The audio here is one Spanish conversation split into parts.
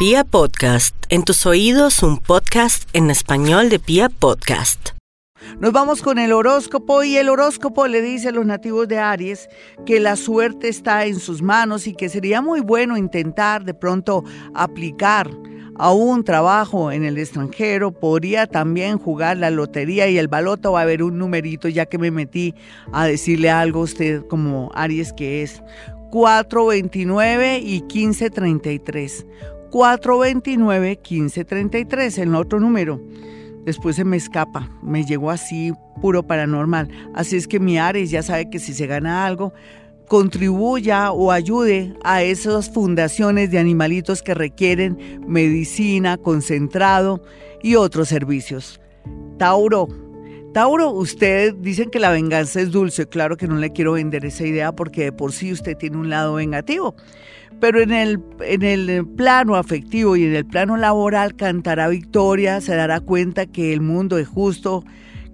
Pia Podcast, en tus oídos un podcast en español de Pia Podcast. Nos vamos con el horóscopo y el horóscopo le dice a los nativos de Aries que la suerte está en sus manos y que sería muy bueno intentar de pronto aplicar a un trabajo en el extranjero, podría también jugar la lotería y el baloto va a haber un numerito ya que me metí a decirle algo a usted como Aries que es 429 y 1533. 429-1533, el otro número. Después se me escapa, me llegó así puro paranormal. Así es que mi Ares ya sabe que si se gana algo, contribuya o ayude a esas fundaciones de animalitos que requieren medicina, concentrado y otros servicios. Tauro. Tauro, usted dicen que la venganza es dulce. Claro que no le quiero vender esa idea porque de por sí usted tiene un lado vengativo pero en el, en el plano afectivo y en el plano laboral cantará victoria, se dará cuenta que el mundo es justo,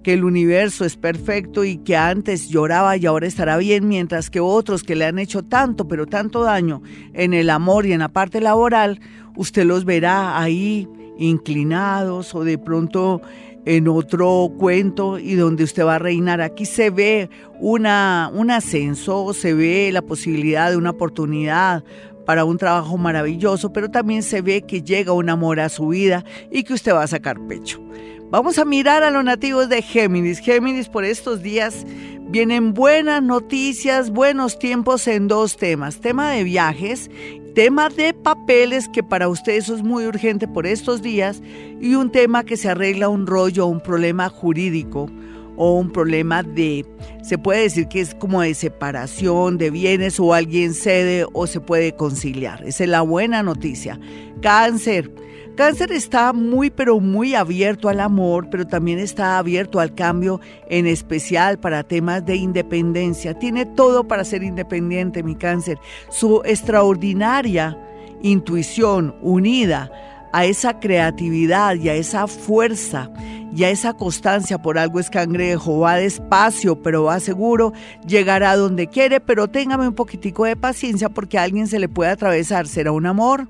que el universo es perfecto y que antes lloraba y ahora estará bien, mientras que otros que le han hecho tanto, pero tanto daño en el amor y en la parte laboral, usted los verá ahí inclinados o de pronto en otro cuento y donde usted va a reinar. Aquí se ve una, un ascenso, se ve la posibilidad de una oportunidad para un trabajo maravilloso, pero también se ve que llega un amor a su vida y que usted va a sacar pecho. Vamos a mirar a los nativos de Géminis. Géminis por estos días vienen buenas noticias, buenos tiempos en dos temas. Tema de viajes, tema de papeles, que para usted eso es muy urgente por estos días, y un tema que se arregla un rollo, un problema jurídico o un problema de, se puede decir que es como de separación de bienes o alguien cede o se puede conciliar. Esa es la buena noticia. Cáncer. Cáncer está muy pero muy abierto al amor, pero también está abierto al cambio, en especial para temas de independencia. Tiene todo para ser independiente, mi cáncer. Su extraordinaria intuición unida a esa creatividad y a esa fuerza y a esa constancia por algo es cangrejo, va despacio, pero va seguro, llegará donde quiere, pero téngame un poquitico de paciencia porque a alguien se le puede atravesar, será un amor,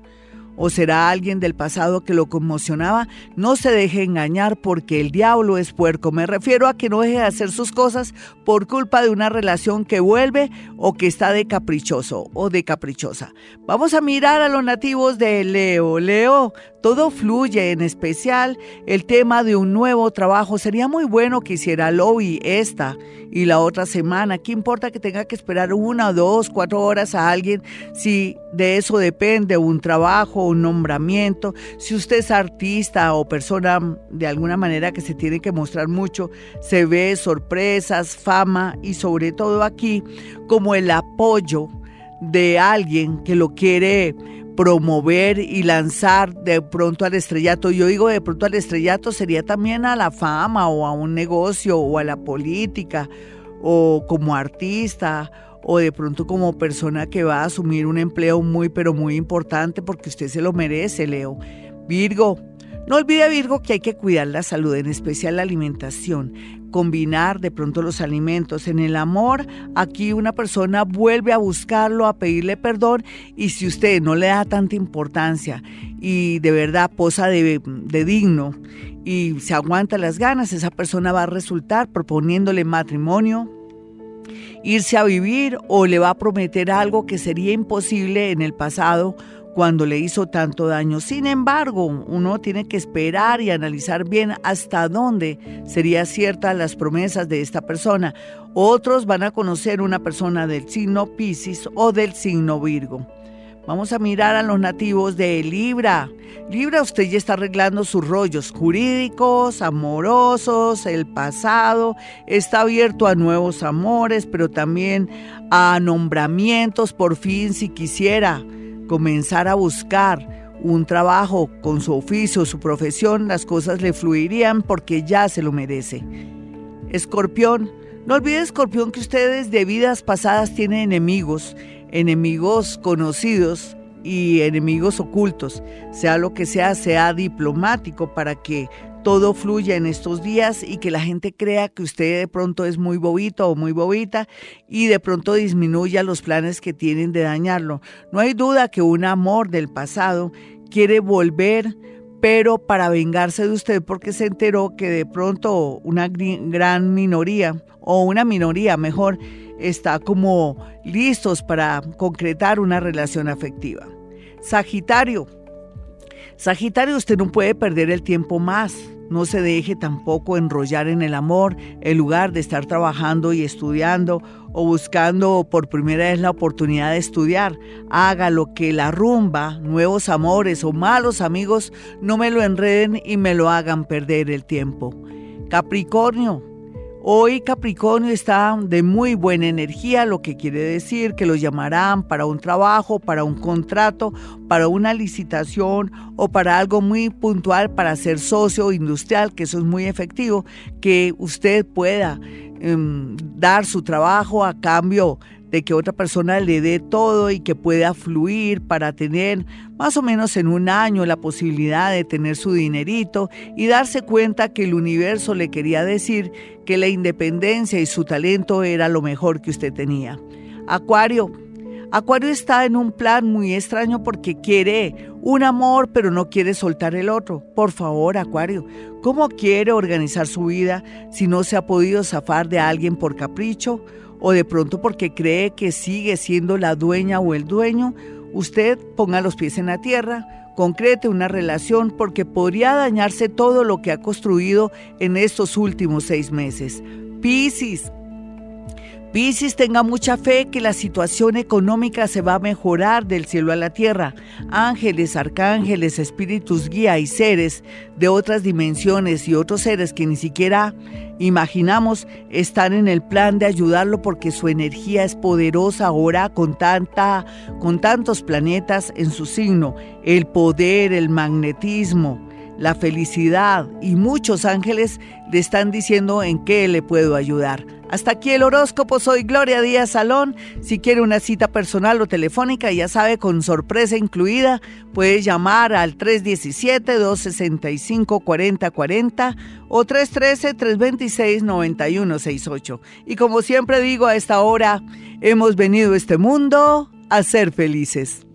o será alguien del pasado que lo conmocionaba, no se deje engañar porque el diablo es puerco. Me refiero a que no deje de hacer sus cosas por culpa de una relación que vuelve o que está de caprichoso o de caprichosa. Vamos a mirar a los nativos de Leo. Leo, todo fluye, en especial el tema de un nuevo trabajo. Sería muy bueno que hiciera lobby esta y la otra semana. ¿Qué importa que tenga que esperar una, dos, cuatro horas a alguien si de eso depende un trabajo, un nombramiento? Si usted es artista o persona de alguna manera que se tiene que mostrar mucho, se ve sorpresas, fama y sobre todo aquí como el apoyo de alguien que lo quiere promover y lanzar de pronto al estrellato. Yo digo de pronto al estrellato sería también a la fama o a un negocio o a la política o como artista o de pronto como persona que va a asumir un empleo muy pero muy importante porque usted se lo merece, Leo. Virgo, no olvide Virgo que hay que cuidar la salud, en especial la alimentación combinar de pronto los alimentos. En el amor, aquí una persona vuelve a buscarlo, a pedirle perdón y si usted no le da tanta importancia y de verdad posa de, de digno y se aguanta las ganas, esa persona va a resultar proponiéndole matrimonio, irse a vivir o le va a prometer algo que sería imposible en el pasado cuando le hizo tanto daño. Sin embargo, uno tiene que esperar y analizar bien hasta dónde sería cierta las promesas de esta persona. Otros van a conocer una persona del signo Pisces o del signo Virgo. Vamos a mirar a los nativos de Libra. Libra, usted ya está arreglando sus rollos jurídicos, amorosos, el pasado, está abierto a nuevos amores, pero también a nombramientos, por fin, si quisiera comenzar a buscar un trabajo con su oficio, su profesión, las cosas le fluirían porque ya se lo merece. Escorpión, no olvide Escorpión que ustedes de vidas pasadas tienen enemigos, enemigos conocidos y enemigos ocultos, sea lo que sea, sea diplomático para que todo fluya en estos días y que la gente crea que usted de pronto es muy bobito o muy bobita y de pronto disminuya los planes que tienen de dañarlo. No hay duda que un amor del pasado quiere volver, pero para vengarse de usted porque se enteró que de pronto una gran minoría, o una minoría mejor, está como listos para concretar una relación afectiva. Sagitario. Sagitario, usted no puede perder el tiempo más. No se deje tampoco enrollar en el amor en lugar de estar trabajando y estudiando o buscando por primera vez la oportunidad de estudiar. Haga lo que la rumba, nuevos amores o malos amigos no me lo enreden y me lo hagan perder el tiempo. Capricornio, Hoy Capricornio está de muy buena energía, lo que quiere decir que lo llamarán para un trabajo, para un contrato, para una licitación o para algo muy puntual para ser socio industrial, que eso es muy efectivo, que usted pueda em, dar su trabajo a cambio de que otra persona le dé todo y que pueda fluir para tener más o menos en un año la posibilidad de tener su dinerito y darse cuenta que el universo le quería decir que la independencia y su talento era lo mejor que usted tenía. Acuario, Acuario está en un plan muy extraño porque quiere un amor pero no quiere soltar el otro. Por favor, Acuario, ¿cómo quiere organizar su vida si no se ha podido zafar de alguien por capricho? o de pronto porque cree que sigue siendo la dueña o el dueño, usted ponga los pies en la tierra, concrete una relación porque podría dañarse todo lo que ha construido en estos últimos seis meses. Piscis, Piscis, tenga mucha fe que la situación económica se va a mejorar del cielo a la tierra. Ángeles, arcángeles, espíritus guía y seres de otras dimensiones y otros seres que ni siquiera imaginamos están en el plan de ayudarlo porque su energía es poderosa ahora con tanta con tantos planetas en su signo, el poder, el magnetismo, la felicidad y muchos ángeles le están diciendo en qué le puedo ayudar. Hasta aquí el horóscopo, soy Gloria Díaz Salón. Si quiere una cita personal o telefónica, ya sabe, con sorpresa incluida, puede llamar al 317-265-4040 o 313-326-9168. Y como siempre digo, a esta hora hemos venido a este mundo a ser felices.